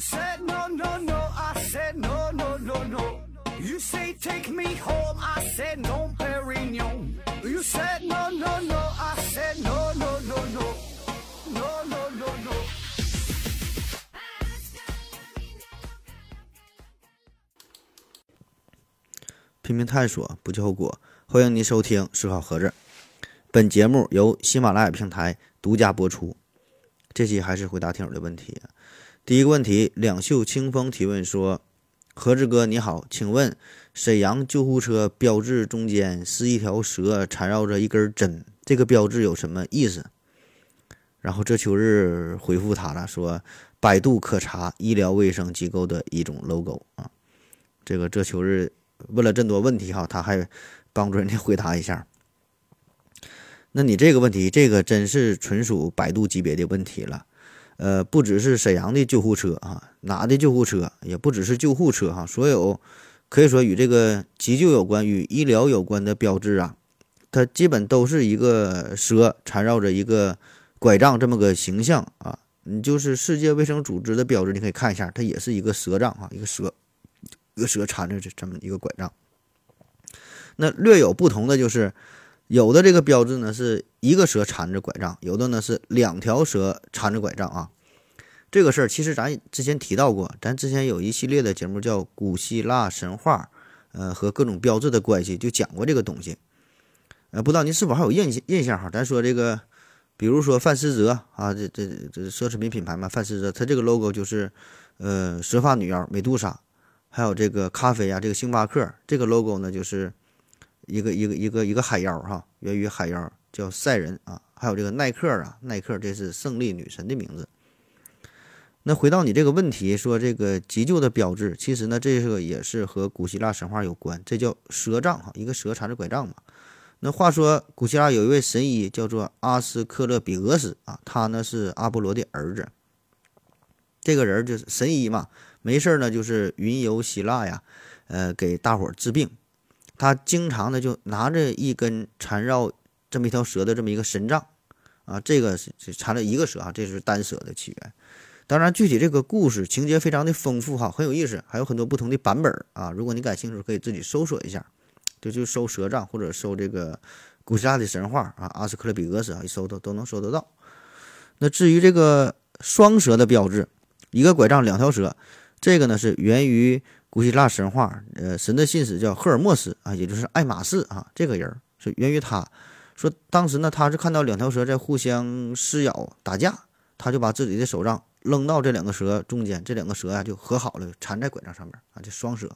said no no no, I said no no no no. You say take me home, I said no, Perignon. You said no no no, I said no no no no, no no no no. 拼命探索，不计后果。欢迎您收听《思考盒子》，本节目由喜马拉雅平台独家播出。这期还是回答听友的问题。第一个问题，两袖清风提问说：“何志哥你好，请问沈阳救护车标志中间是一条蛇缠绕着一根针，这个标志有什么意思？”然后这秋日回复他了，说：“百度可查，医疗卫生机构的一种 logo 啊。”这个这秋日。问了这么多问题哈，他还帮助人家回答一下。那你这个问题，这个真是纯属百度级别的问题了。呃，不只是沈阳的救护车啊，哪的救护车，也不只是救护车哈，所有可以说与这个急救有关、与医疗有关的标志啊，它基本都是一个蛇缠绕着一个拐杖这么个形象啊。你就是世界卫生组织的标志，你可以看一下，它也是一个蛇杖啊，一个蛇。一个蛇缠着这这么一个拐杖，那略有不同的就是，有的这个标志呢是一个蛇缠着拐杖，有的呢是两条蛇缠着拐杖啊。这个事儿其实咱之前提到过，咱之前有一系列的节目叫《古希腊神话》，呃和各种标志的关系，就讲过这个东西。呃，不知道您是否还有印印象哈？咱说这个，比如说范思哲啊，这这这奢侈品品牌嘛，范思哲，它这个 logo 就是呃蛇发女妖美杜莎。还有这个咖啡啊，这个星巴克这个 logo 呢，就是一个一个一个一个海妖哈，源于海妖叫赛人啊。还有这个耐克啊，耐克这是胜利女神的名字。那回到你这个问题，说这个急救的标志，其实呢，这个也是和古希腊神话有关，这叫蛇杖哈，一个蛇缠着拐杖嘛。那话说，古希腊有一位神医叫做阿斯克勒比俄斯啊，他呢是阿波罗的儿子，这个人就是神医嘛。没事儿呢，就是云游希腊呀，呃，给大伙儿治病。他经常呢就拿着一根缠绕这么一条蛇的这么一个神杖，啊，这个是缠了一个蛇啊，这是单蛇的起源。当然，具体这个故事情节非常的丰富哈，很有意思，还有很多不同的版本啊。如果你感兴趣，可以自己搜索一下，就就搜蛇杖或者搜这个古希腊的神话啊，阿斯克勒比俄斯啊，一搜都都能搜得到。那至于这个双蛇的标志，一个拐杖，两条蛇。这个呢是源于古希腊神话，呃，神的信使叫赫尔墨斯啊，也就是爱马仕啊，这个人是源于他。说当时呢，他是看到两条蛇在互相撕咬打架，他就把自己的手杖扔到这两个蛇中间，这两个蛇呀就和好了，缠在拐杖上面啊，这双蛇。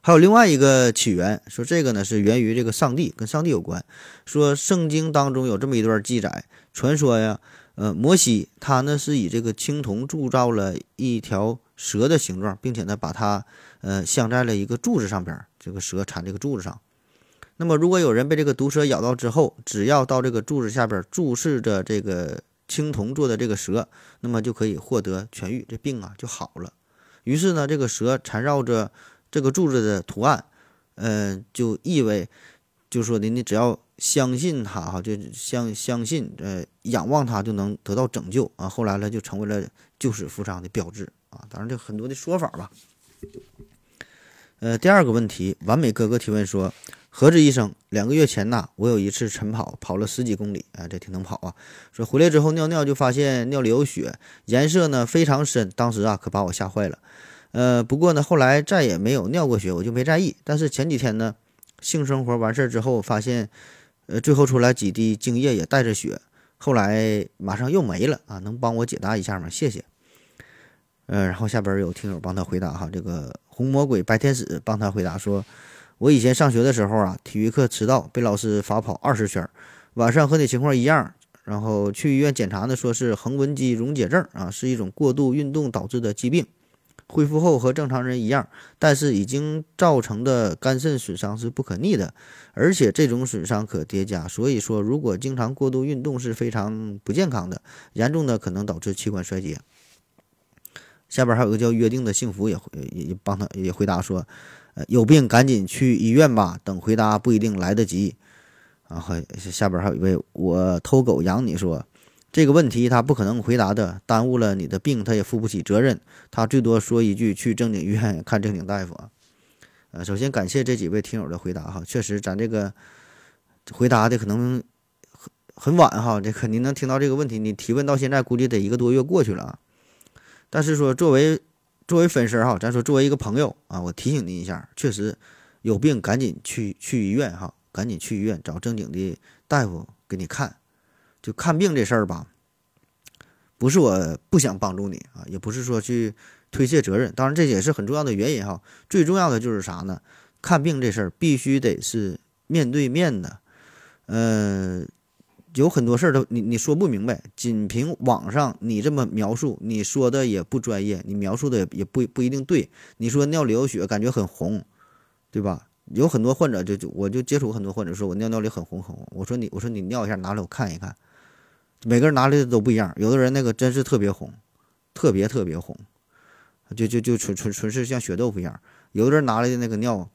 还有另外一个起源，说这个呢是源于这个上帝，跟上帝有关。说圣经当中有这么一段记载，传说呀。呃，摩西他呢是以这个青铜铸造了一条蛇的形状，并且呢把它呃镶在了一个柱子上边，这个蛇缠这个柱子上。那么如果有人被这个毒蛇咬到之后，只要到这个柱子下边注视着这个青铜做的这个蛇，那么就可以获得痊愈，这病啊就好了。于是呢，这个蛇缠绕着这个柱子的图案，嗯，就意味就说的你只要。相信他哈，就相相信，呃，仰望他就能得到拯救啊。后来呢，就成为了救死扶伤的标志啊。当然，这很多的说法吧。呃，第二个问题，完美哥哥提问说：何止医生，两个月前呐，我有一次晨跑，跑了十几公里，啊，这挺能跑啊。说回来之后尿尿就发现尿里有血，颜色呢非常深，当时啊可把我吓坏了。呃，不过呢后来再也没有尿过血，我就没在意。但是前几天呢，性生活完事儿之后发现。呃，最后出来几滴精液也带着血，后来马上又没了啊！能帮我解答一下吗？谢谢。呃，然后下边有听友帮他回答哈，这个红魔鬼白天使帮他回答说，我以前上学的时候啊，体育课迟到被老师罚跑二十圈，晚上和你情况一样，然后去医院检查呢，说是横纹肌溶解症啊，是一种过度运动导致的疾病。恢复后和正常人一样，但是已经造成的肝肾损伤是不可逆的，而且这种损伤可叠加。所以说，如果经常过度运动是非常不健康的，严重的可能导致器官衰竭。下边还有个叫约定的幸福也也也帮他也回答说，呃，有病赶紧去医院吧，等回答不一定来得及。然后下边还有一位我偷狗养你说，这个问题他不可能回答的，耽误了你的病，他也负不起责任。他最多说一句去正经医院 看正经大夫啊。呃，首先感谢这几位听友的回答哈，确实咱这个回答的可能很很晚哈，这肯定能听到这个问题，你提问到现在估计得一个多月过去了。但是说作为作为粉丝哈，咱说作为一个朋友啊，我提醒您一下，确实有病赶紧去去医院哈，赶紧去医院找正经的大夫给你看。就看病这事儿吧，不是我不想帮助你啊，也不是说去推卸责任，当然这也是很重要的原因哈。最重要的就是啥呢？看病这事儿必须得是面对面的，呃，有很多事儿都你你说不明白，仅凭网上你这么描述，你说的也不专业，你描述的也也不不一定对。你说尿流血感觉很红，对吧？有很多患者就就我就接触很多患者说我尿尿里很红很红，我说你我说你尿一下拿来我看一看。每个人拿来的都不一样，有的人那个真是特别红，特别特别红，就就就纯纯纯是像血豆腐一样。有的人拿来的那个尿，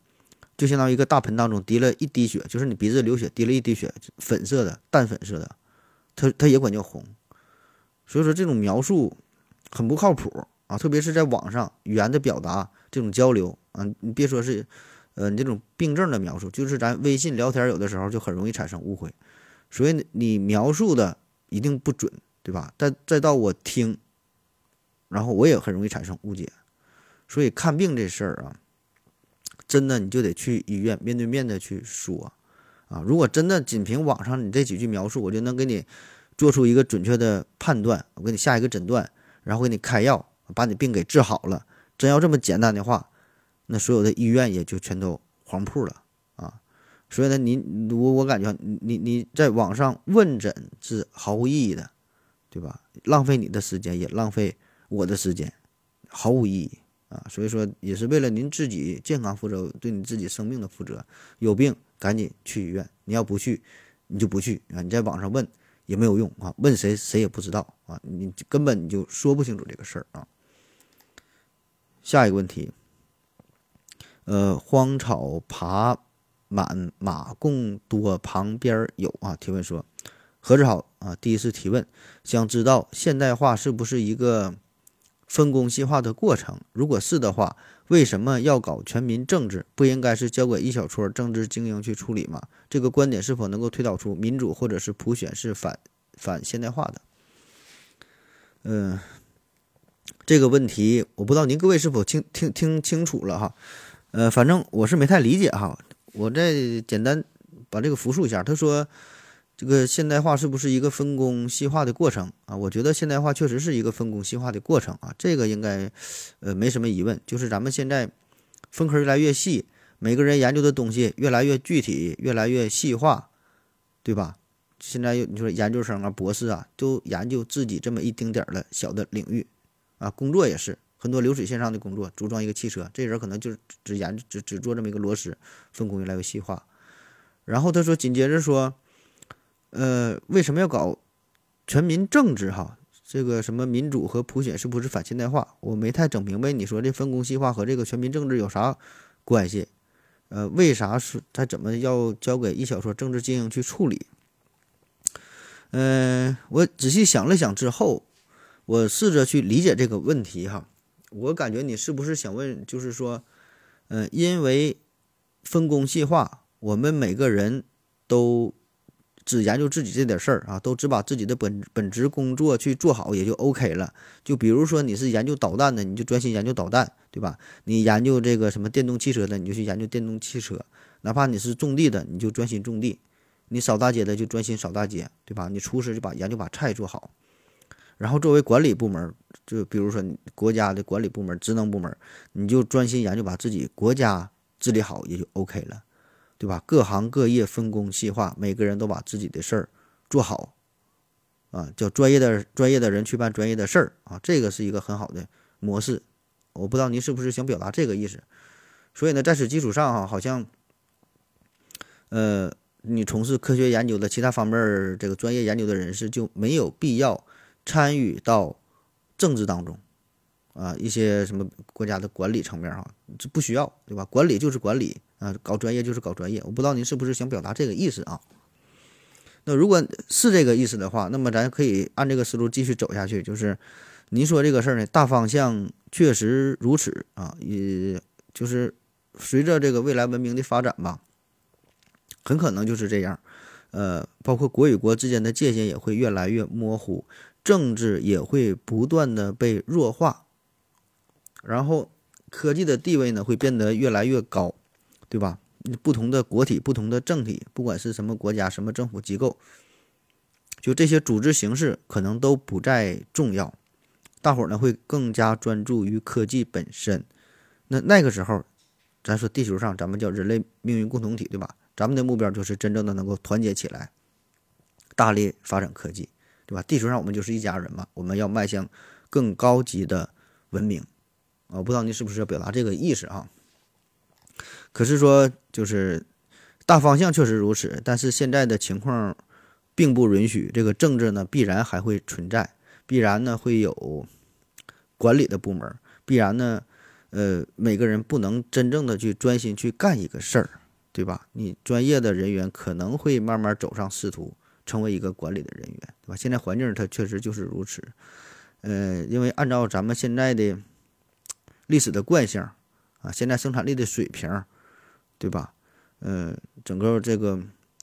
就相当于一个大盆当中滴了一滴血，就是你鼻子流血滴了一滴血，粉色的淡粉色的，它它也管叫红。所以说这种描述很不靠谱啊，特别是在网上语言的表达这种交流啊，你别说是呃你这种病症的描述，就是咱微信聊天有的时候就很容易产生误会。所以你描述的。一定不准，对吧？再再到我听，然后我也很容易产生误解，所以看病这事儿啊，真的你就得去医院面对面的去说啊。如果真的仅凭网上你这几句描述，我就能给你做出一个准确的判断，我给你下一个诊断，然后给你开药，把你病给治好了。真要这么简单的话，那所有的医院也就全都黄铺了啊。所以呢，你我我感觉你你在网上问诊是毫无意义的，对吧？浪费你的时间，也浪费我的时间，毫无意义啊！所以说，也是为了您自己健康负责，对你自己生命的负责。有病赶紧去医院，你要不去，你就不去啊！你在网上问也没有用啊，问谁谁也不知道啊，你根本你就说不清楚这个事儿啊。下一个问题，呃，荒草爬。满马共多旁边有啊？提问说：“何志好啊，第一次提问，想知道现代化是不是一个分工细化的过程？如果是的话，为什么要搞全民政治？不应该是交给一小撮政治精英去处理吗？这个观点是否能够推导出民主或者是普选是反反现代化的？”嗯，这个问题我不知道您各位是否听听听清楚了哈？呃，反正我是没太理解哈。我再简单把这个复述一下。他说：“这个现代化是不是一个分工细化的过程啊？”我觉得现代化确实是一个分工细化的过程啊，这个应该呃没什么疑问。就是咱们现在分科越来越细，每个人研究的东西越来越具体，越来越细化，对吧？现在你说研究生啊、博士啊，都研究自己这么一丁点儿的小的领域啊，工作也是。很多流水线上的工作，组装一个汽车，这人可能就只研只只做这么一个螺丝，分工越来越细化。然后他说，紧接着说，呃，为什么要搞全民政治？哈，这个什么民主和普选是不是反现代化？我没太整明白。你说这分工细化和这个全民政治有啥关系？呃，为啥是他怎么要交给一小撮政治精英去处理？嗯，我仔细想了想之后，我试着去理解这个问题，哈。我感觉你是不是想问，就是说，嗯，因为分工细化，我们每个人都只研究自己这点事儿啊，都只把自己的本本职工作去做好，也就 OK 了。就比如说你是研究导弹的，你就专心研究导弹，对吧？你研究这个什么电动汽车的，你就去研究电动汽车。哪怕你是种地的，你就专心种地；你扫大街的就专心扫大街，对吧？你厨师就把研究把菜做好。然后作为管理部门。就比如说，国家的管理部门、职能部门，你就专心研究，把自己国家治理好，也就 OK 了，对吧？各行各业分工细化，每个人都把自己的事儿做好，啊，叫专业的专业的人去办专业的事儿啊，这个是一个很好的模式。我不知道您是不是想表达这个意思。所以呢，在此基础上哈，好像，呃，你从事科学研究的其他方面这个专业研究的人士就没有必要参与到。政治当中，啊，一些什么国家的管理层面哈，这不需要，对吧？管理就是管理啊，搞专业就是搞专业。我不知道您是不是想表达这个意思啊？那如果是这个意思的话，那么咱可以按这个思路继续走下去，就是您说这个事儿呢，大方向确实如此啊，也就是随着这个未来文明的发展吧，很可能就是这样。呃，包括国与国之间的界限也会越来越模糊，政治也会不断的被弱化，然后科技的地位呢会变得越来越高，对吧？不同的国体、不同的政体，不管是什么国家、什么政府机构，就这些组织形式可能都不再重要，大伙儿呢会更加专注于科技本身。那那个时候，咱说地球上咱们叫人类命运共同体，对吧？咱们的目标就是真正的能够团结起来，大力发展科技，对吧？地球上我们就是一家人嘛，我们要迈向更高级的文明啊！不知道你是不是要表达这个意思啊？可是说就是大方向确实如此，但是现在的情况并不允许，这个政治呢必然还会存在，必然呢会有管理的部门，必然呢呃每个人不能真正的去专心去干一个事儿。对吧？你专业的人员可能会慢慢走上仕途，成为一个管理的人员，对吧？现在环境它确实就是如此，呃，因为按照咱们现在的历史的惯性啊，现在生产力的水平，对吧？呃，整个这个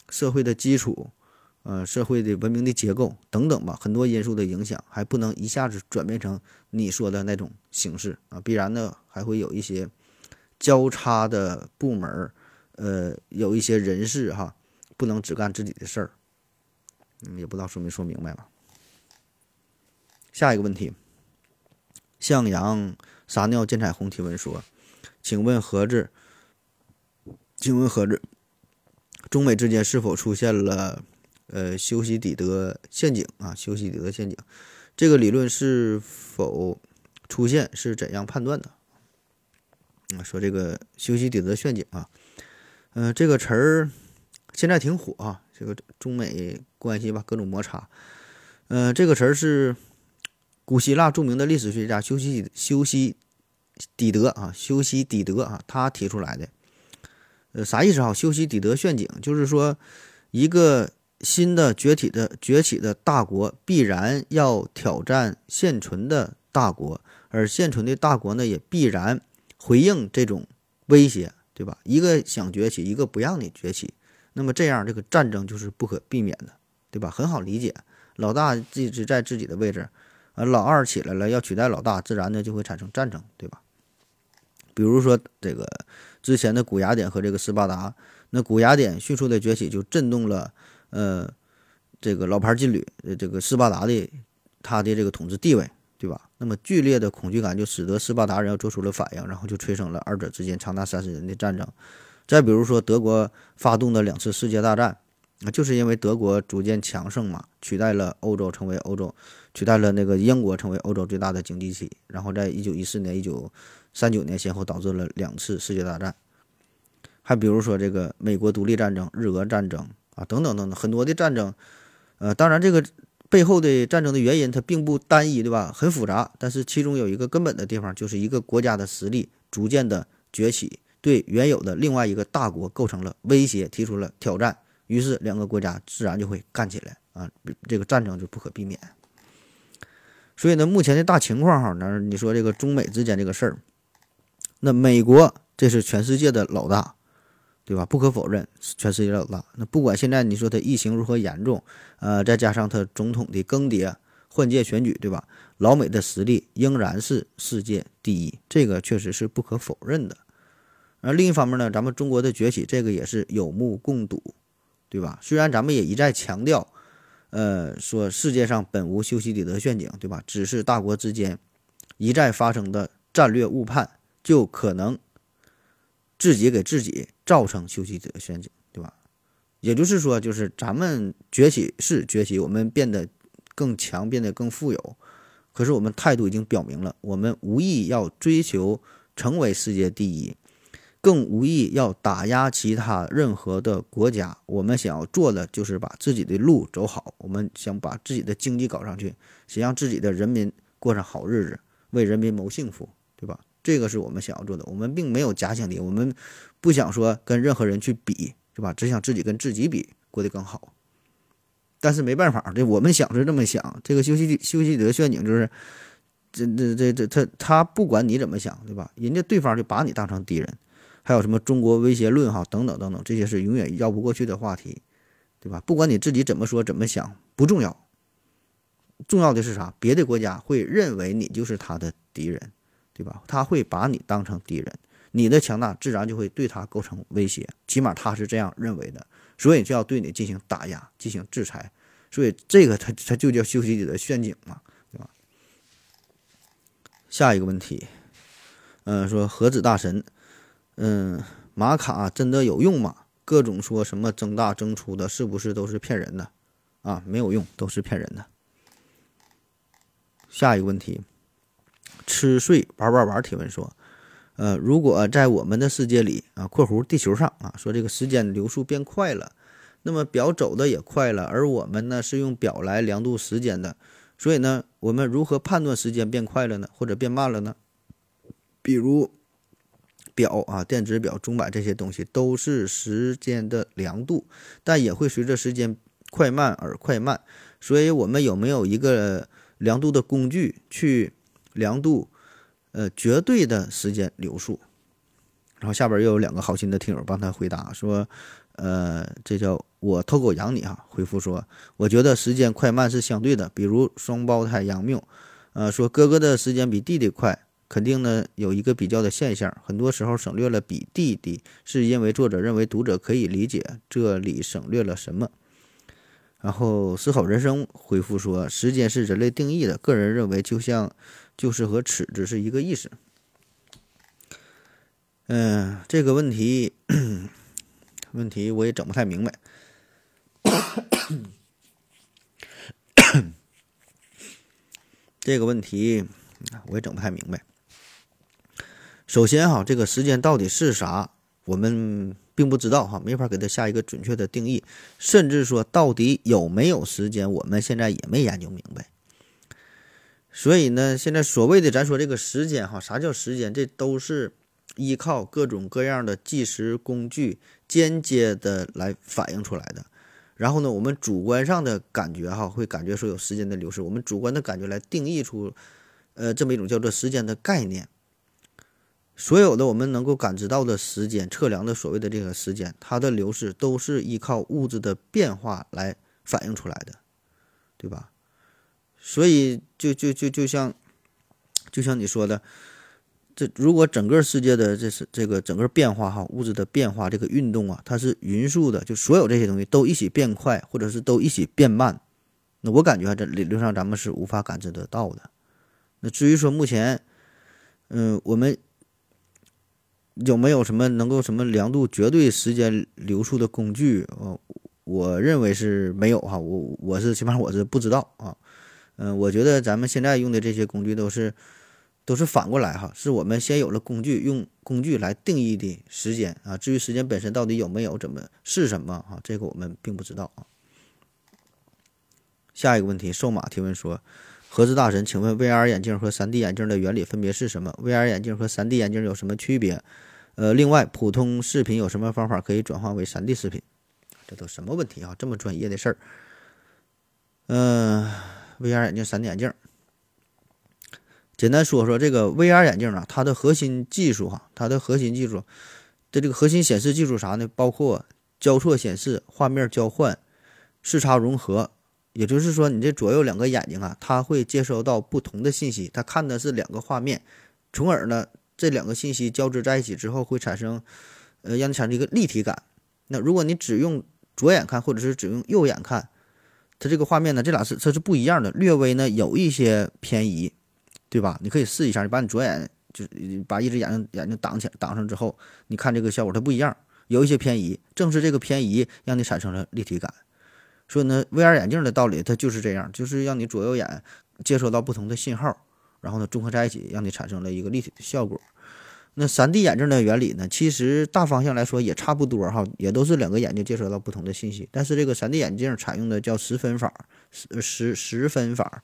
社会的基础，呃，社会的文明的结构等等吧，很多因素的影响，还不能一下子转变成你说的那种形式啊，必然呢还会有一些交叉的部门。呃，有一些人士哈，不能只干自己的事儿，嗯，也不知道说没说明白吧。下一个问题，向阳撒尿见彩虹提问说：“请问何子？请问何子？中美之间是否出现了呃修昔底德陷阱啊？修昔底德陷阱，这个理论是否出现？是怎样判断的？啊，说这个修昔底德陷阱啊。”嗯，这个词儿现在挺火啊，这个中美关系吧，各种摩擦。嗯，这个词儿是古希腊著名的历史学家修昔修昔底德啊，修昔底德啊，他提出来的。呃，啥意思啊？修昔底德陷阱就是说，一个新的崛起的崛起的大国必然要挑战现存的大国，而现存的大国呢，也必然回应这种威胁。对吧？一个想崛起，一个不让你崛起，那么这样这个战争就是不可避免的，对吧？很好理解，老大一直在自己的位置，呃，老二起来了要取代老大，自然呢就会产生战争，对吧？比如说这个之前的古雅典和这个斯巴达，那古雅典迅速的崛起就震动了，呃，这个老牌劲旅，这个斯巴达的他的这个统治地位。对吧？那么剧烈的恐惧感就使得斯巴达人要做出了反应，然后就催生了二者之间长达三十年的战争。再比如说德国发动的两次世界大战，那就是因为德国逐渐强盛嘛，取代了欧洲成为欧洲，取代了那个英国成为欧洲最大的经济体。然后在一九一四年、一九三九年先后导致了两次世界大战。还比如说这个美国独立战争、日俄战争啊，等等等等，很多的战争。呃，当然这个。背后的战争的原因，它并不单一，对吧？很复杂，但是其中有一个根本的地方，就是一个国家的实力逐渐的崛起，对原有的另外一个大国构成了威胁，提出了挑战，于是两个国家自然就会干起来啊，这个战争就不可避免。所以呢，目前的大情况哈，那你说这个中美之间这个事儿，那美国这是全世界的老大。对吧？不可否认，全世界老大。那不管现在你说它疫情如何严重，呃，再加上它总统的更迭、换届选举，对吧？老美的实力仍然是世界第一，这个确实是不可否认的。而另一方面呢，咱们中国的崛起，这个也是有目共睹，对吧？虽然咱们也一再强调，呃，说世界上本无修昔底德陷阱，对吧？只是大国之间一再发生的战略误判，就可能。自己给自己造成修昔底德陷阱，对吧？也就是说，就是咱们崛起是崛起，我们变得更强，变得更富有。可是我们态度已经表明了，我们无意要追求成为世界第一，更无意要打压其他任何的国家。我们想要做的就是把自己的路走好，我们想把自己的经济搞上去，想让自己的人民过上好日子，为人民谋幸福，对吧？这个是我们想要做的，我们并没有假想敌，我们不想说跟任何人去比，是吧？只想自己跟自己比，过得更好。但是没办法，这我们想是这么想。这个修昔修昔底德陷阱就是，这这这这他他不管你怎么想，对吧？人家对方就把你当成敌人。还有什么中国威胁论哈等等等等，这些是永远绕不过去的话题，对吧？不管你自己怎么说怎么想，不重要，重要的是啥？别的国家会认为你就是他的敌人，对吧？他会把你当成敌人，你的强大自然就会对他构成威胁，起码他是这样认为的，所以就要对你进行打压、进行制裁。所以这个它它就叫修昔底德陷阱嘛，对吧？下一个问题，嗯，说何子大神。嗯，玛卡真的有用吗？各种说什么增大增粗的，是不是都是骗人的？啊，没有用，都是骗人的。下一个问题，吃睡玩玩玩提问说，呃，如果在我们的世界里啊（括弧地球上啊），说这个时间流速变快了，那么表走的也快了，而我们呢是用表来量度时间的，所以呢，我们如何判断时间变快了呢，或者变慢了呢？比如。表啊，电子表、钟摆这些东西都是时间的量度，但也会随着时间快慢而快慢。所以，我们有没有一个量度的工具去量度呃绝对的时间流速？然后下边又有两个好心的听友帮他回答说，呃，这叫我偷狗养你啊。回复说，我觉得时间快慢是相对的，比如双胞胎杨谬，呃，说哥哥的时间比弟弟快。肯定呢有一个比较的现象，很多时候省略了比弟弟，是因为作者认为读者可以理解这里省略了什么。然后思考人生回复说，时间是人类定义的，个人认为就像就是和尺子是一个意思。嗯，这个问题 问题我也整不太明白。这个问题我也整不太明白。首先哈，这个时间到底是啥，我们并不知道哈，没法给它下一个准确的定义，甚至说到底有没有时间，我们现在也没研究明白。所以呢，现在所谓的咱说这个时间哈，啥叫时间？这都是依靠各种各样的计时工具间接的来反映出来的。然后呢，我们主观上的感觉哈，会感觉说有时间的流逝，我们主观的感觉来定义出，呃，这么一种叫做时间的概念。所有的我们能够感知到的时间测量的所谓的这个时间，它的流逝都是依靠物质的变化来反映出来的，对吧？所以就就就就像就像你说的，这如果整个世界的这是这个整个变化哈，物质的变化这个运动啊，它是匀速的，就所有这些东西都一起变快，或者是都一起变慢，那我感觉这理论上咱们是无法感知得到的。那至于说目前，嗯，我们。有没有什么能够什么量度绝对时间流速的工具？呃，我认为是没有哈。我我是起码我是不知道啊。嗯，我觉得咱们现在用的这些工具都是都是反过来哈，是我们先有了工具，用工具来定义的时间啊。至于时间本身到底有没有，怎么是什么啊？这个我们并不知道啊。下一个问题，瘦马提问说：盒子大神，请问 VR 眼镜和 3D 眼镜的原理分别是什么？VR 眼镜和 3D 眼镜有什么区别？呃，另外，普通视频有什么方法可以转化为 3D 视频？这都什么问题啊？这么专业的事儿。嗯，VR 眼镜、3D 眼镜，简单说说这个 VR 眼镜啊，它的核心技术哈，它的核心技术的这个核心显示技术啥呢？包括交错显示、画面交换、视差融合。也就是说，你这左右两个眼睛啊，它会接收到不同的信息，它看的是两个画面，从而呢。这两个信息交织在一起之后，会产生，呃，让你产生一个立体感。那如果你只用左眼看，或者是只用右眼看，它这个画面呢，这俩是它是不一样的，略微呢有一些偏移，对吧？你可以试一下，你把你左眼就是把一只眼睛眼睛挡起来挡上之后，你看这个效果它不一样，有一些偏移。正是这个偏移让你产生了立体感。所以呢，VR 眼镜的道理它就是这样，就是让你左右眼接收到不同的信号。然后呢，综合在一起，让你产生了一个立体的效果。那 3D 眼镜的原理呢？其实大方向来说也差不多哈，也都是两个眼睛接收到不同的信息。但是这个 3D 眼镜采用的叫十分法，十十十分法，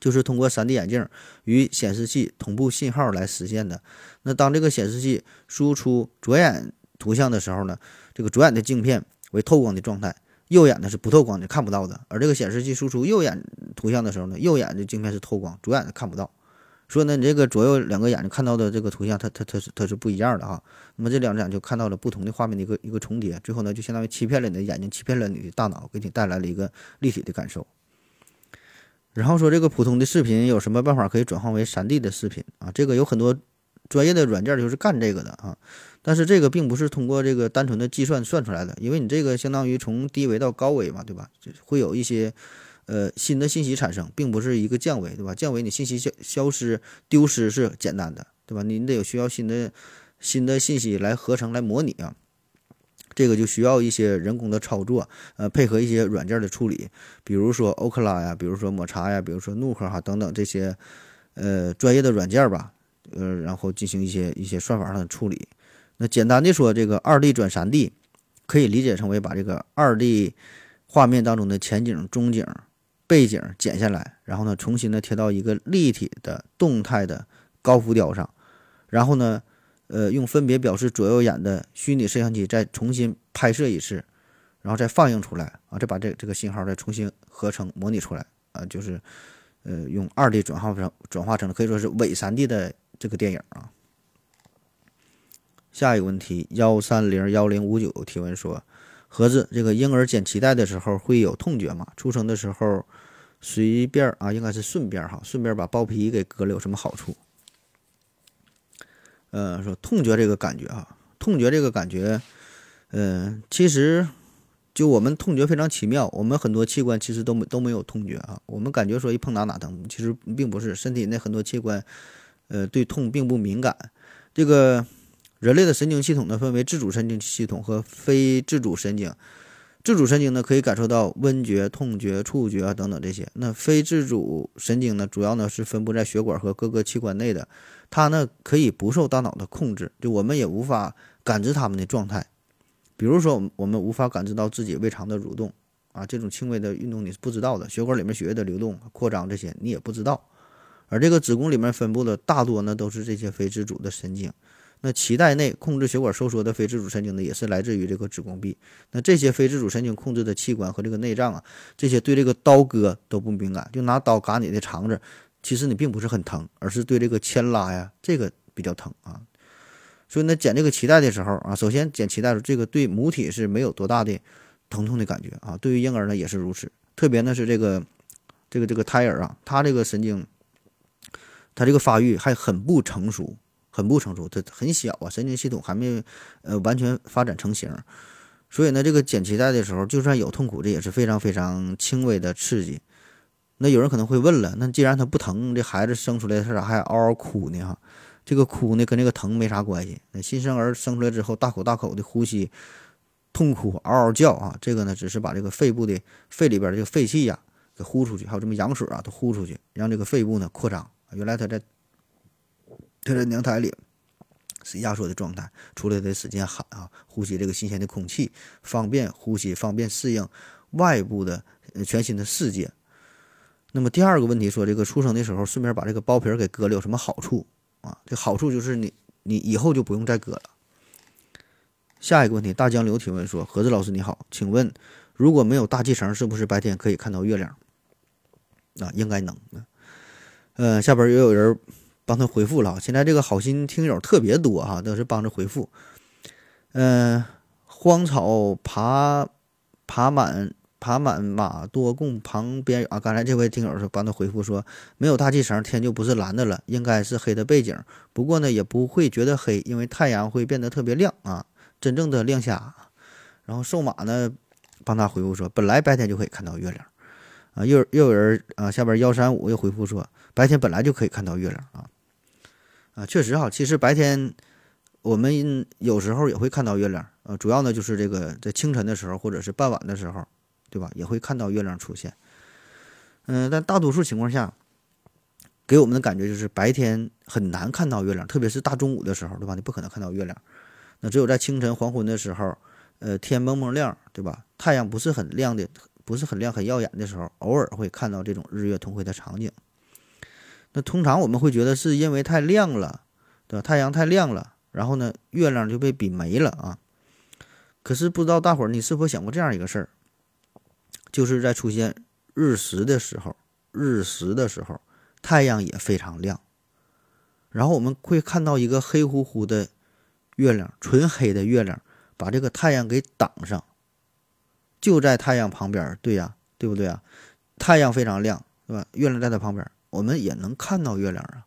就是通过 3D 眼镜与显示器同步信号来实现的。那当这个显示器输出左眼图像的时候呢，这个左眼的镜片为透光的状态，右眼呢是不透光的，看不到的。而这个显示器输出右眼图像的时候呢，右眼的镜片是透光，左眼的看不到。所以呢，你这个左右两个眼睛看到的这个图像，它它它是它是不一样的哈。那么这两只眼就看到了不同的画面的一个一个重叠，最后呢就相当于欺骗了你的眼睛，欺骗了你的大脑，给你带来了一个立体的感受。然后说这个普通的视频有什么办法可以转换为 3D 的视频啊？这个有很多专业的软件就是干这个的啊。但是这个并不是通过这个单纯的计算算出来的，因为你这个相当于从低维到高维嘛，对吧？会有一些。呃，新的信息产生并不是一个降维，对吧？降维你信息消消失、丢失是简单的，对吧？你得有需要新的新的信息来合成、来模拟啊。这个就需要一些人工的操作，呃，配合一些软件的处理，比如说欧克拉呀，比如说抹茶呀，比如说怒克哈等等这些呃专业的软件吧，呃，然后进行一些一些算法上的处理。那简单的说，这个二 D 转三 D 可以理解成为把这个二 D 画面当中的前景、中景。背景剪下来，然后呢，重新的贴到一个立体的动态的高浮雕上，然后呢，呃，用分别表示左右眼的虚拟摄像机再重新拍摄一次，然后再放映出来啊，再把这这个信号再重新合成模拟出来啊，就是，呃，用二 D 转化成转化成了可以说是伪三 D 的这个电影啊。下一个问题，幺三零幺零五九提问说。盒子，这个婴儿剪脐带的时候会有痛觉吗？出生的时候随便啊，应该是顺便哈，顺便把包皮给割了有什么好处？呃，说痛觉这个感觉啊，痛觉这个感觉，嗯，其实就我们痛觉非常奇妙，我们很多器官其实都没都没有痛觉啊，我们感觉说一碰哪哪疼，其实并不是，身体内很多器官，呃，对痛并不敏感，这个。人类的神经系统呢，分为自主神经系统和非自主神经。自主神经呢，可以感受到温觉、痛觉、触觉啊等等这些。那非自主神经呢，主要呢是分布在血管和各个器官内的。它呢可以不受大脑的控制，就我们也无法感知它们的状态。比如说，我们无法感知到自己胃肠的蠕动啊，这种轻微的运动你是不知道的。血管里面血液的流动、扩张这些你也不知道。而这个子宫里面分布的大多呢，都是这些非自主的神经。那脐带内控制血管收缩的非自主神经呢，也是来自于这个子宫壁。那这些非自主神经控制的器官和这个内脏啊，这些对这个刀割都不敏感，就拿刀割你的肠子，其实你并不是很疼，而是对这个牵拉呀，这个比较疼啊。所以呢，剪这个脐带的时候啊，首先剪脐带的时候，这个对母体是没有多大的疼痛的感觉啊。对于婴儿呢也是如此，特别呢是这个这个这个胎儿啊，他这个神经，他这个发育还很不成熟。很不成熟，它很小啊，神经系统还没呃完全发展成型，所以呢，这个剪脐带的时候，就算有痛苦，这也是非常非常轻微的刺激。那有人可能会问了，那既然他不疼，这孩子生出来他咋还嗷嗷哭呢？哈，这个哭呢跟这个疼没啥关系。那新生儿生出来之后，大口大口的呼吸，痛苦嗷嗷叫啊，这个呢只是把这个肺部的肺里边这个废气呀给呼出去，还有这么羊水啊都呼出去，让这个肺部呢扩张。原来他在。他在娘胎里是压缩的状态，出来得使劲喊啊，呼吸这个新鲜的空气，方便呼吸，方便适应外部的全新的世界。那么第二个问题说，这个出生的时候顺便把这个包皮给割了有什么好处啊？这好处就是你你以后就不用再割了。下一个问题，大江流提问说：何子老师你好，请问如果没有大气层，是不是白天可以看到月亮？啊，应该能。呃，下边也有人。帮他回复了，现在这个好心听友特别多哈，都是帮着回复。嗯，荒草爬爬满爬满马多贡旁边啊，刚才这位听友是帮他回复说，没有大气层，天就不是蓝的了，应该是黑的背景。不过呢，也不会觉得黑，因为太阳会变得特别亮啊，真正的亮瞎。然后瘦马呢，帮他回复说，本来白天就可以看到月亮啊。又又有人啊，下边幺三五又回复说，白天本来就可以看到月亮啊。啊，确实哈，其实白天我们有时候也会看到月亮，呃，主要呢就是这个在清晨的时候或者是傍晚的时候，对吧？也会看到月亮出现。嗯，但大多数情况下，给我们的感觉就是白天很难看到月亮，特别是大中午的时候，对吧？你不可能看到月亮。那只有在清晨黄昏的时候，呃，天蒙蒙亮，对吧？太阳不是很亮的，不是很亮很耀眼的时候，偶尔会看到这种日月同辉的场景。那通常我们会觉得是因为太亮了，对吧？太阳太亮了，然后呢，月亮就被比没了啊。可是不知道大伙儿你是否想过这样一个事儿？就是在出现日食的时候，日食的时候，太阳也非常亮，然后我们会看到一个黑乎乎的月亮，纯黑的月亮，把这个太阳给挡上，就在太阳旁边，对呀，对不对啊？太阳非常亮，对吧？月亮在它旁边，我们也能看到月亮啊，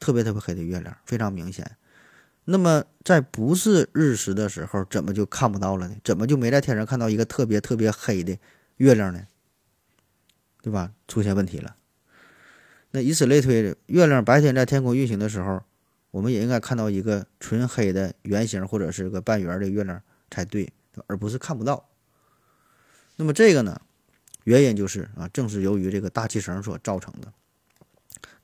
特别特别黑的月亮，非常明显。那么在不是日食的时候，怎么就看不到了呢？怎么就没在天上看到一个特别特别黑的月亮呢？对吧？出现问题了。那以此类推，月亮白天在天空运行的时候，我们也应该看到一个纯黑的圆形或者是个半圆的月亮才对，而不是看不到。那么这个呢，原因就是啊，正是由于这个大气层所造成的，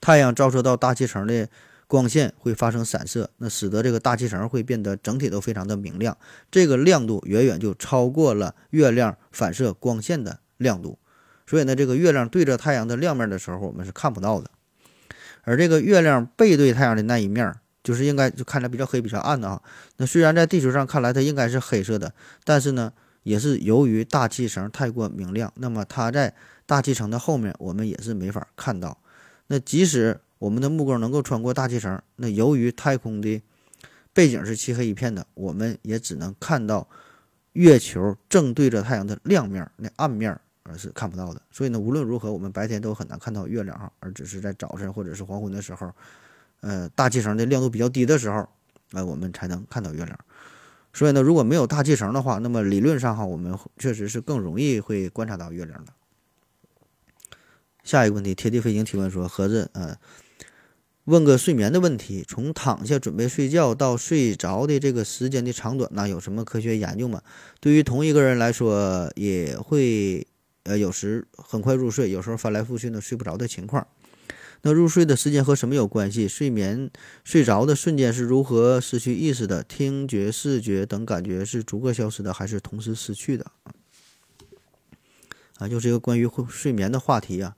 太阳照射到大气层的。光线会发生散射，那使得这个大气层会变得整体都非常的明亮，这个亮度远远就超过了月亮反射光线的亮度，所以呢，这个月亮对着太阳的亮面的时候，我们是看不到的，而这个月亮背对太阳的那一面，就是应该就看着比较黑、比较暗的啊。那虽然在地球上看来它应该是黑色的，但是呢，也是由于大气层太过明亮，那么它在大气层的后面，我们也是没法看到。那即使我们的目光能够穿过大气层，那由于太空的背景是漆黑一片的，我们也只能看到月球正对着太阳的亮面，那暗面而是看不到的。所以呢，无论如何，我们白天都很难看到月亮哈，而只是在早晨或者是黄昏的时候，呃，大气层的亮度比较低的时候，呃，我们才能看到月亮。所以呢，如果没有大气层的话，那么理论上哈，我们确实是更容易会观察到月亮的。下一个问题，贴地飞行提问说：盒子，呃。问个睡眠的问题，从躺下准备睡觉到睡着的这个时间的长短呢，有什么科学研究吗？对于同一个人来说，也会呃有时很快入睡，有时候翻来覆去呢睡不着的情况。那入睡的时间和什么有关系？睡眠睡着的瞬间是如何失去意识的？听觉、视觉等感觉是逐个消失的，还是同时失去的？啊，就是一个关于睡眠的话题啊。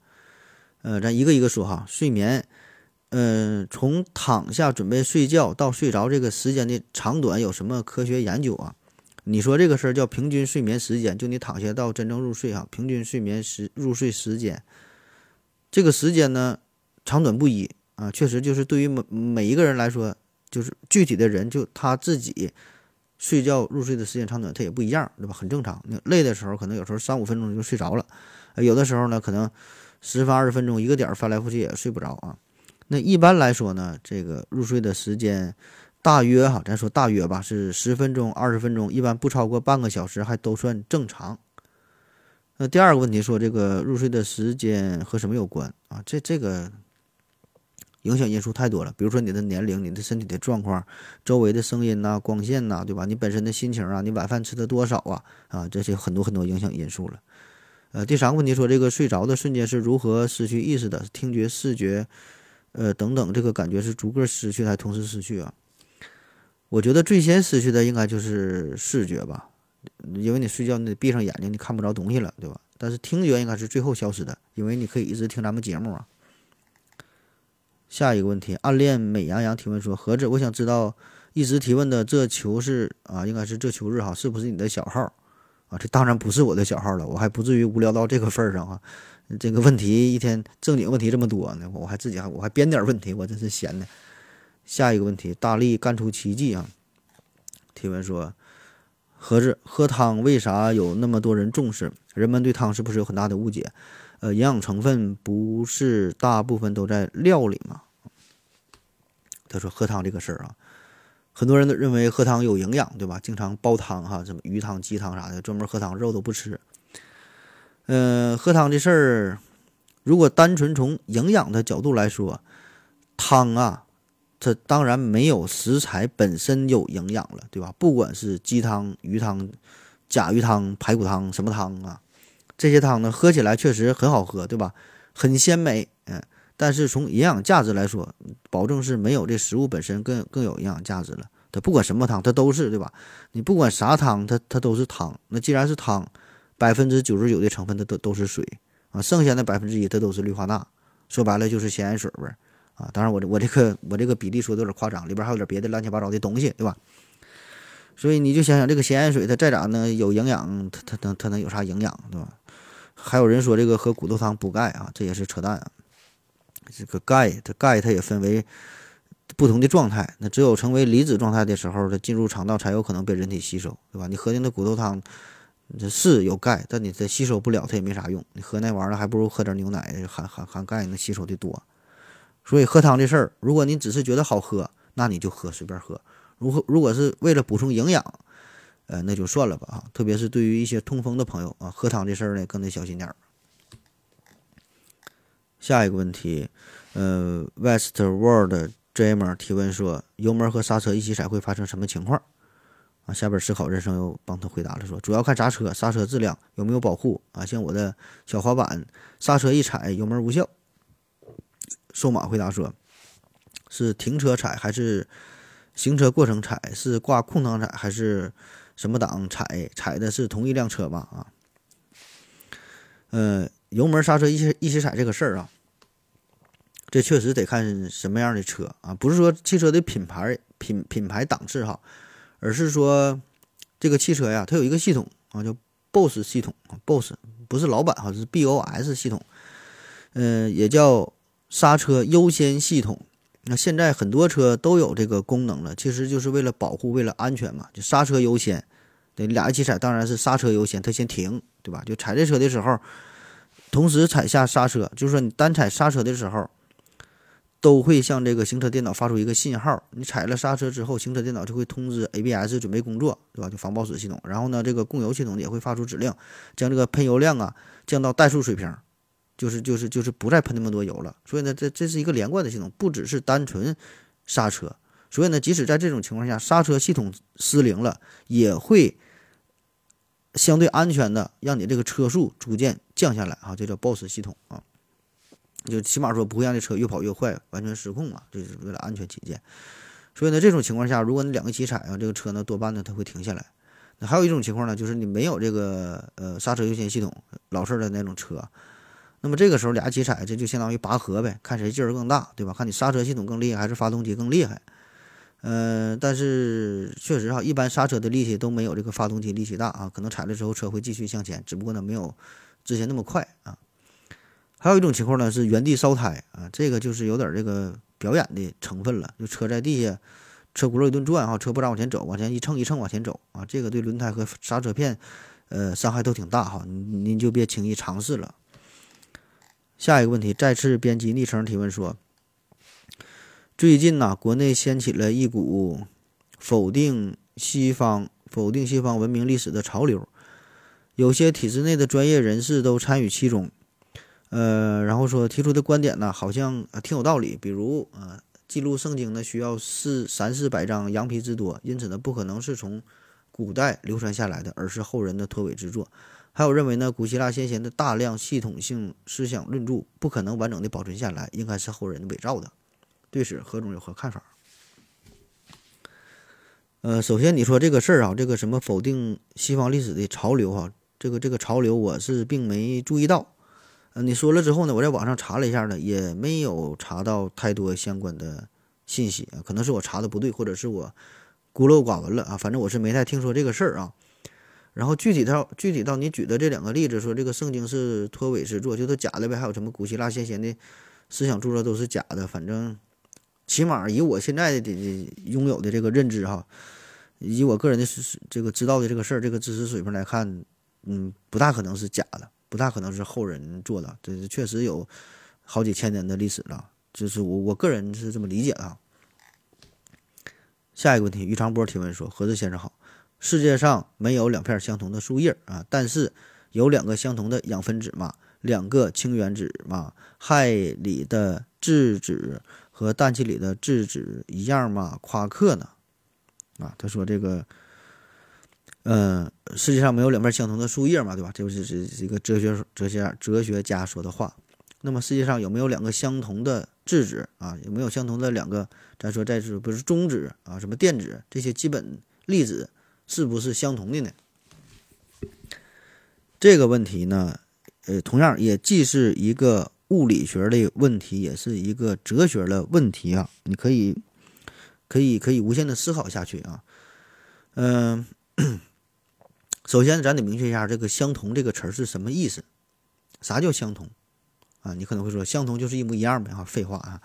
呃，咱一个一个说哈，睡眠。嗯，从躺下准备睡觉到睡着这个时间的长短有什么科学研究啊？你说这个事儿叫平均睡眠时间，就你躺下到真正入睡哈，平均睡眠时入睡时间，这个时间呢长短不一啊，确实就是对于每每一个人来说，就是具体的人就他自己睡觉入睡的时间长短他也不一样，对吧？很正常。累的时候可能有时候三五分钟就睡着了，有的时候呢可能十分二十分钟一个点翻来覆去也睡不着啊。那一般来说呢，这个入睡的时间大约哈，咱说大约吧，是十分钟、二十分钟，一般不超过半个小时，还都算正常。那第二个问题说，这个入睡的时间和什么有关啊？这这个影响因素太多了，比如说你的年龄、你的身体的状况、周围的声音呐、光线呐，对吧？你本身的心情啊，你晚饭吃的多少啊？啊，这些很多很多影响因素了。呃，第三个问题说，这个睡着的瞬间是如何失去意识的？听觉、视觉。呃，等等，这个感觉是逐个失去还同时失去啊？我觉得最先失去的应该就是视觉吧，因为你睡觉你得闭上眼睛，你看不着东西了，对吧？但是听觉应该是最后消失的，因为你可以一直听咱们节目啊。下一个问题，暗恋美羊羊提问说：何子，我想知道一直提问的这球是啊，应该是这球日哈，是不是你的小号啊？这当然不是我的小号了，我还不至于无聊到这个份儿上啊。这个问题一天正经问题这么多呢，我还自己还我还编点问题，我真是闲的。下一个问题，大力干出奇迹啊！提问说：何子喝汤为啥有那么多人重视？人们对汤是不是有很大的误解？呃，营养成分不是大部分都在料里吗？他说喝汤这个事儿啊，很多人都认为喝汤有营养，对吧？经常煲汤哈，什么鱼汤、鸡汤啥的，专门喝汤，肉都不吃。嗯，喝汤这事儿，如果单纯从营养的角度来说，汤啊，它当然没有食材本身有营养了，对吧？不管是鸡汤、鱼汤、甲鱼汤、排骨汤，什么汤啊，这些汤呢，喝起来确实很好喝，对吧？很鲜美，但是从营养价值来说，保证是没有这食物本身更更有营养价值了。它不管什么汤，它都是，对吧？你不管啥汤，它它都是汤。那既然是汤。百分之九十九的成分它都都是水啊，剩下的百分之一它都是氯化钠，说白了就是咸盐水味儿啊。当然我这我这个我这个比例说的有点夸张，里边还有点别的乱七八糟的东西，对吧？所以你就想想这个咸盐水它再咋呢有营养，它它能它能有啥营养，对吧？还有人说这个喝骨头汤补钙啊，这也是扯淡啊。这个钙，它钙它也分为不同的状态，那只有成为离子状态的时候，它进入肠道才有可能被人体吸收，对吧？你喝的那骨头汤，这是有钙，但你这吸收不了，它也没啥用。你喝那玩意儿还不如喝点牛奶，含含含钙能吸收的多。所以喝汤这事儿，如果你只是觉得好喝，那你就喝，随便喝。如果如果是为了补充营养，呃，那就算了吧啊。特别是对于一些痛风的朋友啊，喝汤这事儿呢，更得小心点儿。下一个问题，呃，West World Dreamer 提问说，油门和刹车一起踩会发生什么情况？啊，下边思考人生又帮他回答了说，主要看刹车，刹车质量有没有保护啊。像我的小滑板，刹车一踩，油门无效。瘦马回答说，是停车踩还是？行车过程踩是挂空档踩还是什么档踩？踩的是同一辆车吧？啊，呃，油门刹车一起一起踩这个事儿啊，这确实得看什么样的车啊，不是说汽车的品牌品品牌档次哈，而是说这个汽车呀，它有一个系统啊，叫 BOSS 系统啊，BOSS 不是老板哈，是 BOS 系统，嗯，也叫刹车优先系统。那现在很多车都有这个功能了，其实就是为了保护、为了安全嘛，就刹车优先。对，俩一起踩，当然是刹车优先，它先停，对吧？就踩这车的时候，同时踩下刹车，就是说你单踩刹车的时候，都会向这个行车电脑发出一个信号。你踩了刹车之后，行车电脑就会通知 ABS 准备工作，对吧？就防抱死系统。然后呢，这个供油系统也会发出指令，将这个喷油量啊降到怠速水平。就是就是就是不再喷那么多油了，所以呢，这这是一个连贯的系统，不只是单纯刹车。所以呢，即使在这种情况下，刹车系统失灵了，也会相对安全的让你这个车速逐渐降下来啊，这叫 BOSS 系统啊，就起码说不会让这车越跑越快，完全失控啊，这是为了安全起见。所以呢，这种情况下，如果你两个一起踩啊，这个车呢多半呢它会停下来。那还有一种情况呢，就是你没有这个呃刹车优先系统，老式的那种车。那么这个时候俩一起踩，这就相当于拔河呗，看谁劲儿更大，对吧？看你刹车系统更厉害还是发动机更厉害。呃，但是确实哈，一般刹车的力气都没有这个发动机力气大啊，可能踩了之后车会继续向前，只不过呢没有之前那么快啊。还有一种情况呢是原地烧胎啊，这个就是有点这个表演的成分了，就车在地下，车轱辘一顿转哈，车不咋往前走，往前一蹭一蹭往前走啊，这个对轮胎和刹车片，呃，伤害都挺大哈，您就别轻易尝试了。下一个问题，再次编辑昵称提问说：最近呢，国内掀起了一股否定西方、否定西方文明历史的潮流，有些体制内的专业人士都参与其中。呃，然后说提出的观点呢，好像挺有道理。比如呃，记录圣经呢需要四三四百张羊皮之多，因此呢不可能是从古代流传下来的，而是后人的脱伪之作。还有认为呢，古希腊先贤的大量系统性思想论著不可能完整的保存下来，应该是后人伪造的。对此，何总有何看法？呃，首先你说这个事儿啊，这个什么否定西方历史的潮流啊，这个这个潮流我是并没注意到。呃，你说了之后呢，我在网上查了一下呢，也没有查到太多相关的信息啊，可能是我查的不对，或者是我孤陋寡闻了啊，反正我是没太听说这个事儿啊。然后具体到具体到你举的这两个例子，说这个圣经是托伪之作，就是假的呗。还有什么古希腊先贤的思想著作都是假的。反正起码以我现在的拥有的这个认知哈，以我个人的这个知道的这个事儿，这个知识水平来看，嗯，不大可能是假的，不大可能是后人做的。这是确实有好几千年的历史了，就是我我个人是这么理解的。下一个问题，于长波提问说：“何志先生好。”世界上没有两片相同的树叶啊，但是有两个相同的氧分子嘛，两个氢原子嘛，氦里的质子和氮气里的质子一样吗？夸克呢？啊，他说这个，呃，世界上没有两片相同的树叶嘛，对吧？这就是是一个哲学哲学哲学家说的话。那么世界上有没有两个相同的质子啊？有没有相同的两个？咱说再是不是中子啊？什么电子这些基本粒子？是不是相同的呢？这个问题呢，呃，同样也既是一个物理学的问题，也是一个哲学的问题啊。你可以，可以，可以无限的思考下去啊。嗯，首先咱得明确一下这个“相同”这个词儿是什么意思啥叫相同？啊，你可能会说相同就是一模一样呗？哈，废话啊！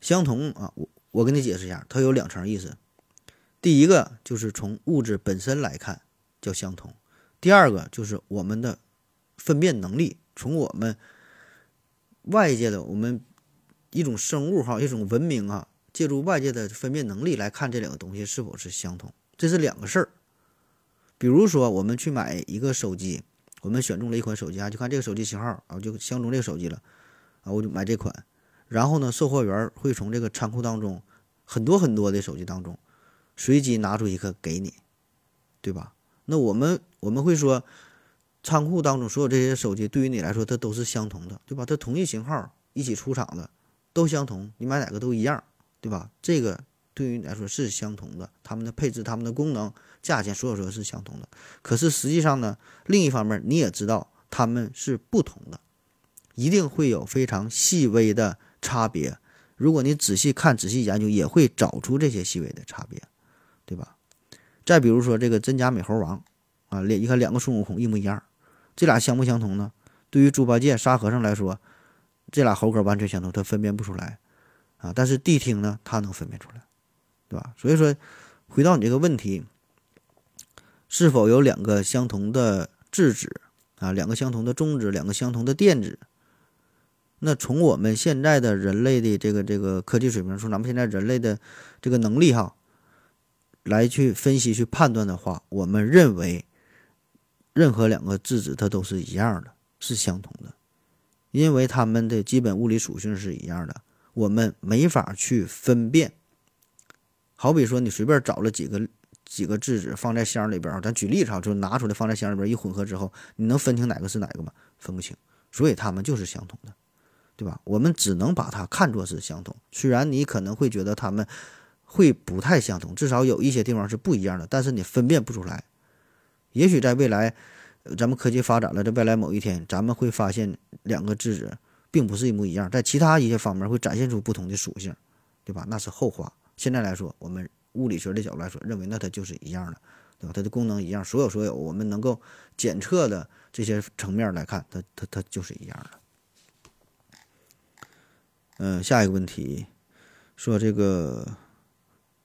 相同啊，我我跟你解释一下，它有两层意思。第一个就是从物质本身来看叫相同，第二个就是我们的分辨能力，从我们外界的我们一种生物哈，一种文明啊，借助外界的分辨能力来看这两个东西是否是相同，这是两个事儿。比如说，我们去买一个手机，我们选中了一款手机啊，就看这个手机型号啊，就相中这个手机了啊，我就买这款。然后呢，售货员会从这个仓库当中很多很多的手机当中。随机拿出一个给你，对吧？那我们我们会说，仓库当中所有这些手机对于你来说，它都是相同的，对吧？它同一型号一起出厂的都相同，你买哪个都一样，对吧？这个对于你来说是相同的，它们的配置、它们的功能、价钱，所有说是相同的。可是实际上呢，另一方面你也知道它们是不同的，一定会有非常细微的差别。如果你仔细看、仔细研究，也会找出这些细微的差别。对吧？再比如说这个真假美猴王，啊，两一看两个孙悟空一模一样，这俩相不相同呢？对于猪八戒、沙和尚来说，这俩猴哥完全相同，他分辨不出来，啊，但是谛听呢，他能分辨出来，对吧？所以说，回到你这个问题，是否有两个相同的质子啊，两个相同的中子，两个相同的电子？那从我们现在的人类的这个这个科技水平，从咱们现在人类的这个能力哈。来去分析、去判断的话，我们认为任何两个质子它都是一样的，是相同的，因为它们的基本物理属性是一样的，我们没法去分辨。好比说，你随便找了几个几个质子放在箱里边咱举例子哈，就拿出来放在箱里边一混合之后，你能分清哪个是哪个吗？分不清，所以它们就是相同的，对吧？我们只能把它看作是相同，虽然你可能会觉得它们。会不太相同，至少有一些地方是不一样的，但是你分辨不出来。也许在未来，咱们科技发展了，在未来某一天，咱们会发现两个质子并不是一模一样，在其他一些方面会展现出不同的属性，对吧？那是后话。现在来说，我们物理学的角度来说，认为那它就是一样的，对吧？它的功能一样，所有所有我们能够检测的这些层面来看，它它它就是一样的。嗯，下一个问题，说这个。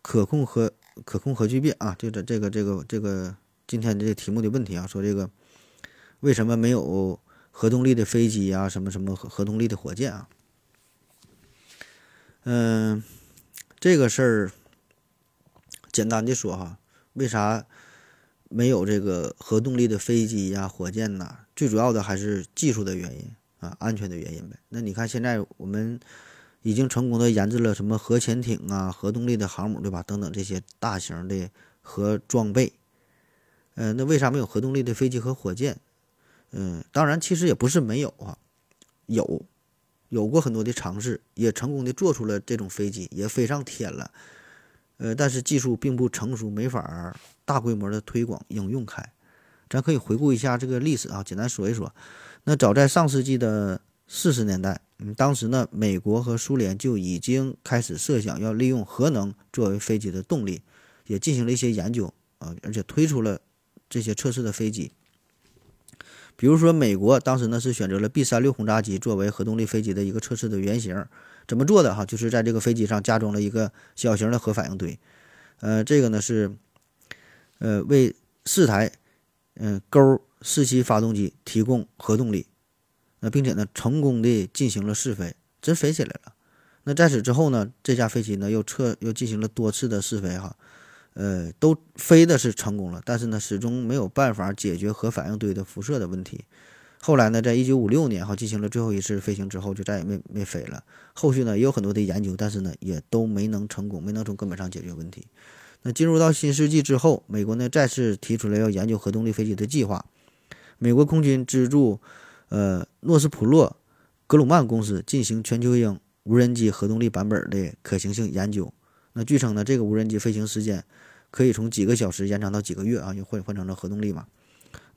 可控核可控核聚变啊，就这这个这个这个今天这个题目的问题啊，说这个为什么没有核动力的飞机啊，什么什么核核动力的火箭啊？嗯，这个事儿简单的说哈，为啥没有这个核动力的飞机呀、火箭呐？最主要的还是技术的原因啊，安全的原因呗。那你看现在我们。已经成功的研制了什么核潜艇啊、核动力的航母，对吧？等等这些大型的核装备。呃，那为啥没有核动力的飞机和火箭？嗯，当然，其实也不是没有啊，有，有过很多的尝试，也成功的做出了这种飞机，也飞上天了。呃，但是技术并不成熟，没法大规模的推广应用开。咱可以回顾一下这个历史啊，简单说一说。那早在上世纪的四十年代。嗯，当时呢，美国和苏联就已经开始设想要利用核能作为飞机的动力，也进行了一些研究啊，而且推出了这些测试的飞机。比如说，美国当时呢是选择了 B 三六轰炸机作为核动力飞机的一个测试的原型。怎么做的哈？就是在这个飞机上加装了一个小型的核反应堆，呃，这个呢是呃为四台嗯勾四七发动机提供核动力。那并且呢，成功的进行了试飞，真飞起来了。那在此之后呢，这架飞机呢又测又进行了多次的试飞，哈，呃，都飞的是成功了，但是呢，始终没有办法解决核反应堆的辐射的问题。后来呢，在一九五六年哈进行了最后一次飞行之后，就再也没没飞了。后续呢也有很多的研究，但是呢也都没能成功，没能从根本上解决问题。那进入到新世纪之后，美国呢再次提出了要研究核动力飞机的计划，美国空军资助。呃，诺斯普洛格鲁曼公司进行全球鹰无人机核动力版本的可行性研究。那据称呢，这个无人机飞行时间可以从几个小时延长到几个月啊，又换换成了核动力嘛。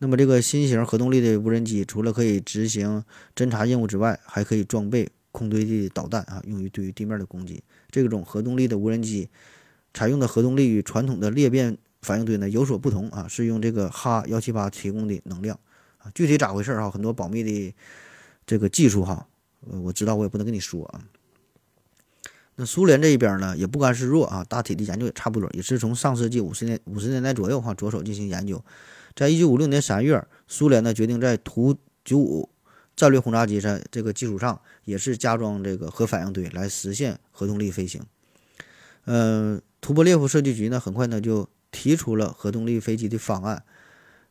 那么这个新型核动力的无人机，除了可以执行侦察任务之外，还可以装备空对地导弹啊，用于对于地面的攻击。这种核动力的无人机采用的核动力与传统的裂变反应堆呢有所不同啊，是用这个哈幺七八提供的能量。啊。具体咋回事儿哈？很多保密的这个技术哈，呃，我知道我也不能跟你说啊。那苏联这一边呢，也不甘示弱啊，大体的研究也差不多，也是从上世纪五十年五十年代左右哈着手进行研究。在一九五六年三月，苏联呢决定在图九五战略轰炸机上这个基础上，也是加装这个核反应堆来实现核动力飞行。嗯，图波列夫设计局呢很快呢就提出了核动力飞机的方案，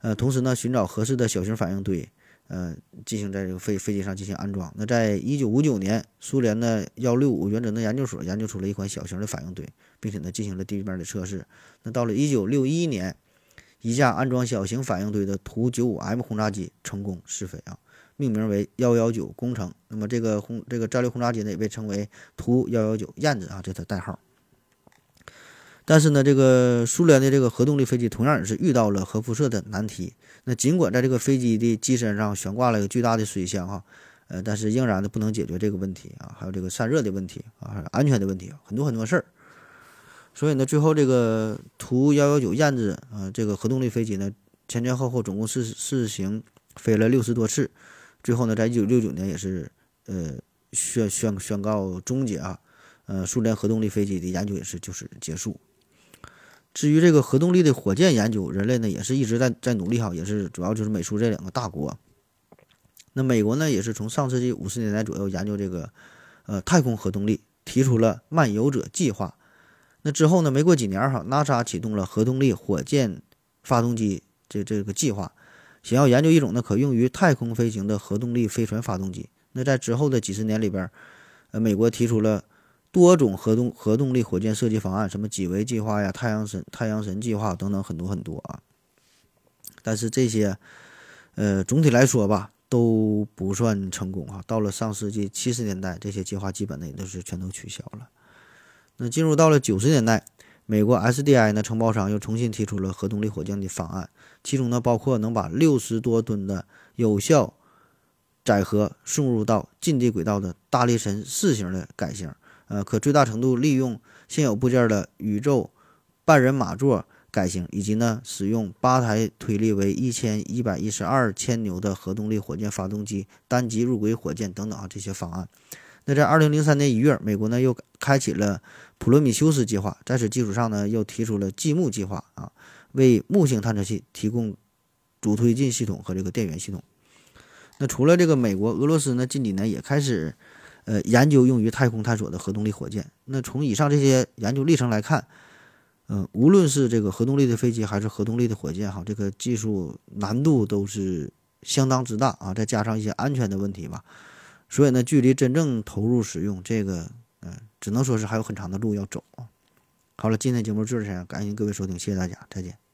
呃，同时呢寻找合适的小型反应堆。呃，进行在这个飞飞机上进行安装。那在一九五九年，苏联的幺六五原子能研究所研究出了一款小型的反应堆，并且呢进行了地面的测试。那到了一九六一年，一架安装小型反应堆的图九五 M 轰炸机成功试飞啊，命名为幺幺九工程。那么这个轰这个战略轰炸机呢也被称为图幺幺九燕子啊，这它代号。但是呢，这个苏联的这个核动力飞机同样也是遇到了核辐射的难题。那尽管在这个飞机的机身上悬挂了一个巨大的水箱哈，呃，但是仍然的不能解决这个问题啊，还有这个散热的问题啊，安全的问题，很多很多事儿。所以呢，最后这个图幺幺九燕子啊，这个核动力飞机呢，前前后后总共试试行飞了六十多次，最后呢，在一九六九年也是呃宣宣宣告终结啊，呃，苏联核动力飞机的研究也是就是结束。至于这个核动力的火箭研究，人类呢也是一直在在努力哈，也是主要就是美苏这两个大国。那美国呢也是从上世纪五十年代左右研究这个呃太空核动力，提出了漫游者计划。那之后呢，没过几年哈，NASA 启动了核动力火箭发动机这这个计划，想要研究一种呢可用于太空飞行的核动力飞船发动机。那在之后的几十年里边，呃，美国提出了。多种核动核动力火箭设计方案，什么几维计划呀、太阳神太阳神计划等等，很多很多啊。但是这些，呃，总体来说吧，都不算成功啊。到了上世纪七十年代，这些计划基本呢也都是全都取消了。那进入到了九十年代，美国 SDI 呢承包商又重新提出了核动力火箭的方案，其中呢包括能把六十多吨的有效载荷送入到近地轨道的大力神四型的改型。呃，可最大程度利用现有部件的宇宙半人马座改型，以及呢，使用八台推力为一千一百一十二千牛的核动力火箭发动机单级入轨火箭等等啊，这些方案。那在二零零三年一月，美国呢又开启了普罗米修斯计划，在此基础上呢，又提出了继木计划啊，为木星探测器提供主推进系统和这个电源系统。那除了这个美国，俄罗斯呢近几年也开始。呃，研究用于太空探索的核动力火箭。那从以上这些研究历程来看，嗯，无论是这个核动力的飞机还是核动力的火箭，哈，这个技术难度都是相当之大啊。再加上一些安全的问题吧，所以呢，距离真正投入使用，这个，嗯，只能说是还有很长的路要走。好了，今天节目就是这样，感谢各位收听，谢谢大家，再见。